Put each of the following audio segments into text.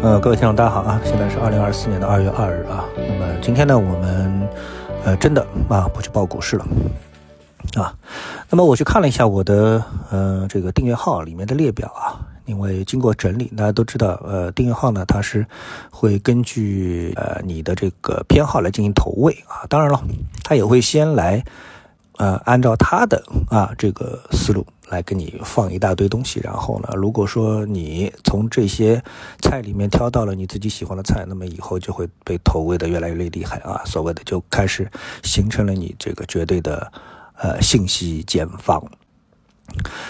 呃，各位听众，大家好啊！现在是二零二四年的二月二日啊。那么今天呢，我们呃真的啊不去报股市了啊。那么我去看了一下我的呃这个订阅号里面的列表啊，因为经过整理，大家都知道呃订阅号呢它是会根据呃你的这个偏好来进行投喂啊。当然了，它也会先来呃按照他的啊这个思路。来给你放一大堆东西，然后呢，如果说你从这些菜里面挑到了你自己喜欢的菜，那么以后就会被投喂的越来越厉害啊，所谓的就开始形成了你这个绝对的呃信息茧房。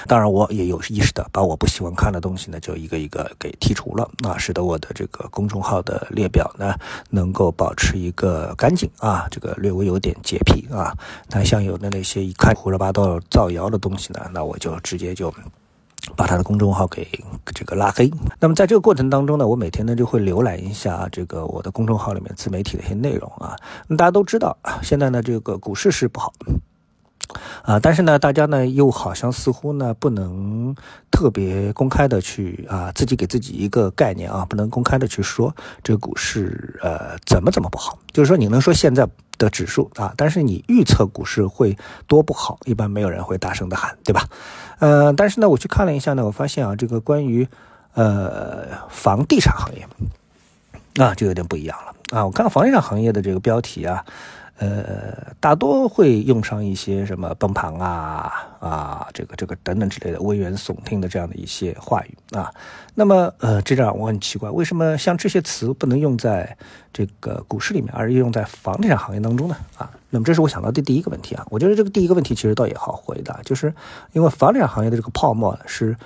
当然，我也有意识的把我不喜欢看的东西呢，就一个一个给剔除了，那，使得我的这个公众号的列表呢，能够保持一个干净啊，这个略微有点洁癖啊。那像有的那些一看胡说八道、造谣的东西呢，那我就直接就把他的公众号给这个拉黑。那么在这个过程当中呢，我每天呢就会浏览一下这个我的公众号里面自媒体的一些内容啊。那大家都知道，现在呢这个股市是不好。啊，但是呢，大家呢又好像似乎呢不能特别公开的去啊，自己给自己一个概念啊，不能公开的去说这个股市呃怎么怎么不好。就是说你能说现在的指数啊，但是你预测股市会多不好，一般没有人会大声的喊，对吧？呃，但是呢，我去看了一下呢，我发现啊，这个关于呃房地产行业啊，就有点不一样了啊。我看到房地产行业的这个标题啊。呃，大多会用上一些什么崩盘啊啊，这个这个等等之类的危言耸听的这样的一些话语啊。那么呃，这让我很奇怪，为什么像这些词不能用在这个股市里面，而用在房地产行业当中呢？啊，那么这是我想到的第一个问题啊。我觉得这个第一个问题其实倒也好回答，就是因为房地产行业的这个泡沫是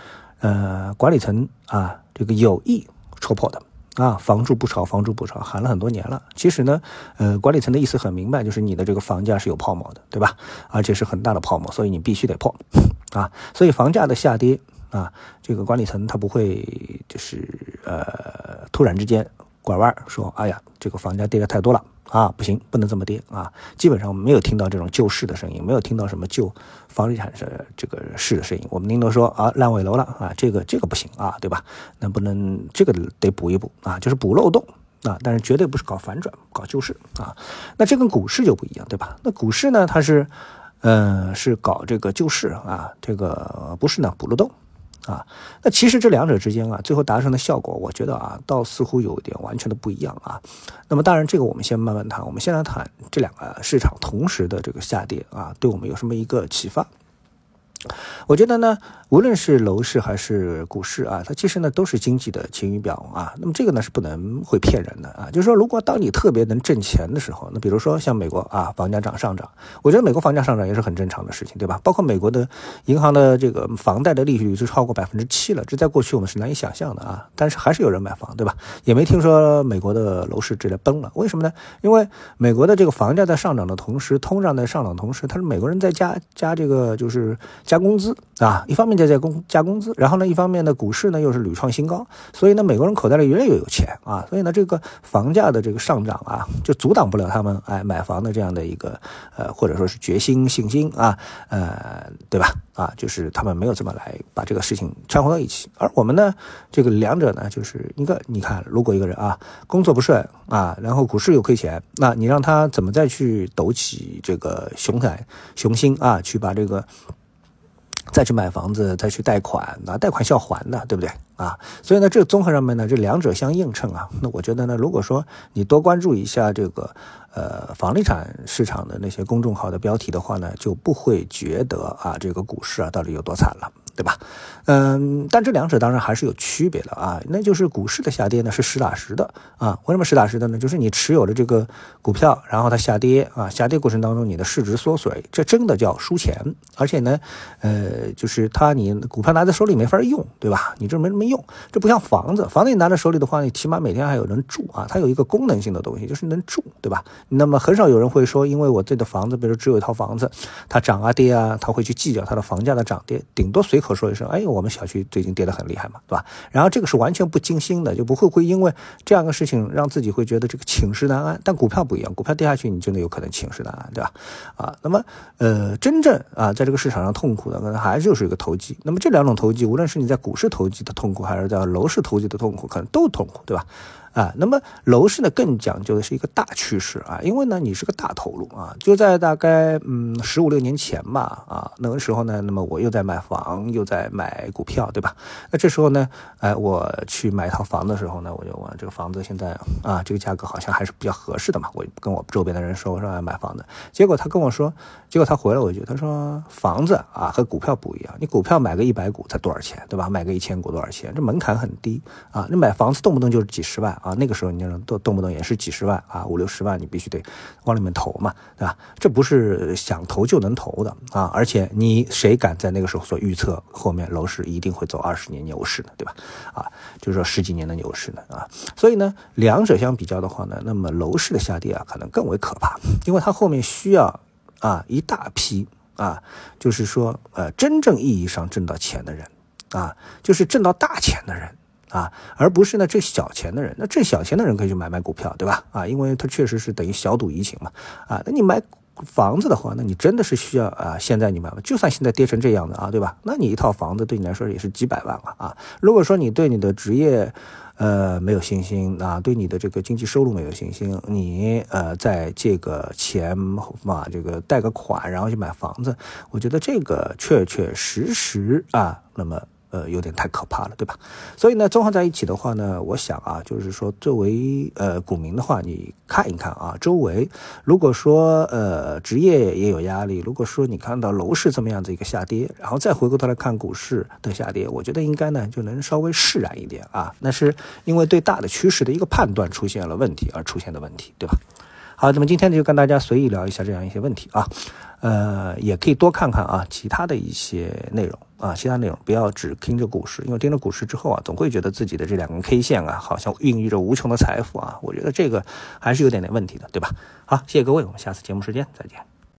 呃管理层啊这个有意戳破的。啊，房住不炒，房住不炒，喊了很多年了。其实呢，呃，管理层的意思很明白，就是你的这个房价是有泡沫的，对吧？而且是很大的泡沫，所以你必须得破。啊，所以房价的下跌啊，这个管理层他不会就是呃突然之间拐弯说，哎呀，这个房价跌的太多了。啊，不行，不能这么跌啊！基本上我们没有听到这种救市的声音，没有听到什么救房地产的这个市的声音。我们宁都说啊，烂尾楼了啊，这个这个不行啊，对吧？能不能这个得补一补啊？就是补漏洞啊，但是绝对不是搞反转、搞救市啊。那这跟股市就不一样，对吧？那股市呢，它是，嗯，是搞这个救市啊，这个不是呢补漏洞。啊，那其实这两者之间啊，最后达成的效果，我觉得啊，倒似乎有点完全的不一样啊。那么当然，这个我们先慢慢谈。我们先来谈这两个市场同时的这个下跌啊，对我们有什么一个启发？我觉得呢，无论是楼市还是股市啊，它其实呢都是经济的晴雨表啊。那么这个呢是不能会骗人的啊。就是说，如果当你特别能挣钱的时候，那比如说像美国啊，房价涨上涨，我觉得美国房价上涨也是很正常的事情，对吧？包括美国的银行的这个房贷的利率就超过百分之七了，这在过去我们是难以想象的啊。但是还是有人买房，对吧？也没听说美国的楼市直接崩了，为什么呢？因为美国的这个房价在上涨的同时，通胀在上涨的同时，它是美国人在加加这个就是。加工资啊，一方面在在工加工资，然后呢，一方面呢，股市呢又是屡创新高，所以呢，美国人口袋里越来越有钱啊，所以呢，这个房价的这个上涨啊，就阻挡不了他们哎买房的这样的一个呃或者说是决心信心啊，呃，对吧？啊，就是他们没有这么来把这个事情掺和到一起，而我们呢，这个两者呢，就是一个你看，如果一个人啊工作不顺啊，然后股市又亏钱，那你让他怎么再去抖起这个雄才雄心啊，去把这个。再去买房子，再去贷款，那贷款是要还的，对不对啊？所以呢，这个综合上面呢，这两者相映衬啊。那我觉得呢，如果说你多关注一下这个呃房地产市场的那些公众号的标题的话呢，就不会觉得啊这个股市啊到底有多惨了。对吧？嗯，但这两者当然还是有区别的啊。那就是股市的下跌呢是实打实的啊。为什么实打实的呢？就是你持有的这个股票，然后它下跌啊，下跌过程当中你的市值缩水，这真的叫输钱。而且呢，呃，就是它你股票拿在手里没法用，对吧？你这没什么用。这不像房子，房子你拿在手里的话，你起码每天还有人住啊。它有一个功能性的东西，就是能住，对吧？那么很少有人会说，因为我自己的房子，比如只有一套房子，它涨啊跌啊，他会去计较它的房价的涨跌，顶多随。口说一声，哎，我们小区最近跌得很厉害嘛，对吧？然后这个是完全不惊心的，就不会会因为这样的事情让自己会觉得这个寝食难安。但股票不一样，股票跌下去，你真的有可能寝食难安，对吧？啊，那么呃，真正啊，在这个市场上痛苦的，可能还是就是一个投机。那么这两种投机，无论是你在股市投机的痛苦，还是在楼市投机的痛苦，可能都痛苦，对吧？啊，那么楼市呢更讲究的是一个大趋势啊，因为呢你是个大投入啊，就在大概嗯十五六年前吧啊，那个时候呢，那么我又在买房又在买股票，对吧？那这时候呢，哎，我去买一套房的时候呢，我就问这个房子现在啊这个价格好像还是比较合适的嘛，我跟我周边的人说，我说买房子，结果他跟我说，结果他回了我一句，他说房子啊和股票不一样，你股票买个一百股才多少钱，对吧？买个一千股多少钱？这门槛很低啊，你买房子动不动就是几十万。啊，那个时候你就动动不动也是几十万啊，五六十万，你必须得往里面投嘛，对吧？这不是想投就能投的啊！而且你谁敢在那个时候说预测后面楼市一定会走二十年牛市呢，对吧？啊，就是说十几年的牛市呢啊！所以呢，两者相比较的话呢，那么楼市的下跌啊，可能更为可怕，因为它后面需要啊一大批啊，就是说呃真正意义上挣到钱的人啊，就是挣到大钱的人。啊，而不是呢挣小钱的人，那挣小钱的人可以去买买股票，对吧？啊，因为它确实是等于小赌怡情嘛。啊，那你买房子的话，那你真的是需要啊，现在你买，就算现在跌成这样的啊，对吧？那你一套房子对你来说也是几百万了。啊，如果说你对你的职业，呃，没有信心啊，对你的这个经济收入没有信心，你呃在借个钱嘛，这个贷个款，然后去买房子，我觉得这个确确实实啊，那么。呃，有点太可怕了，对吧？所以呢，综合在一起的话呢，我想啊，就是说，作为呃股民的话，你看一看啊，周围如果说呃职业也有压力，如果说你看到楼市这么样子一个下跌，然后再回过头来看股市的下跌，我觉得应该呢就能稍微释然一点啊。那是因为对大的趋势的一个判断出现了问题而出现的问题，对吧？好，那么今天呢就跟大家随意聊一下这样一些问题啊。呃，也可以多看看啊，其他的一些内容啊，其他内容不要只盯着股市，因为盯着股市之后啊，总会觉得自己的这两根 K 线啊，好像孕育着无穷的财富啊，我觉得这个还是有点点问题的，对吧？好，谢谢各位，我们下次节目时间再见。